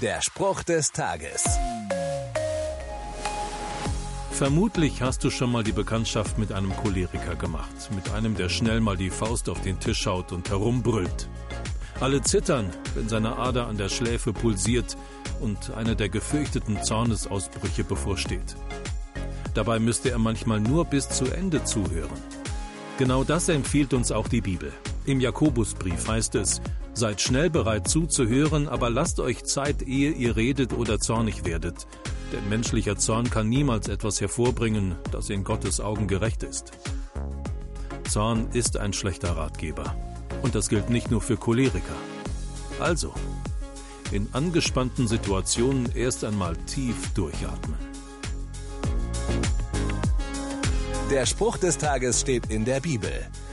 Der Spruch des Tages. Vermutlich hast du schon mal die Bekanntschaft mit einem Choleriker gemacht, mit einem, der schnell mal die Faust auf den Tisch haut und herumbrüllt. Alle zittern, wenn seine Ader an der Schläfe pulsiert und eine der gefürchteten Zornesausbrüche bevorsteht. Dabei müsste er manchmal nur bis zu Ende zuhören. Genau das empfiehlt uns auch die Bibel. Im Jakobusbrief heißt es, Seid schnell bereit zuzuhören, aber lasst euch Zeit, ehe ihr redet oder zornig werdet. Denn menschlicher Zorn kann niemals etwas hervorbringen, das in Gottes Augen gerecht ist. Zorn ist ein schlechter Ratgeber. Und das gilt nicht nur für Choleriker. Also, in angespannten Situationen erst einmal tief durchatmen. Der Spruch des Tages steht in der Bibel.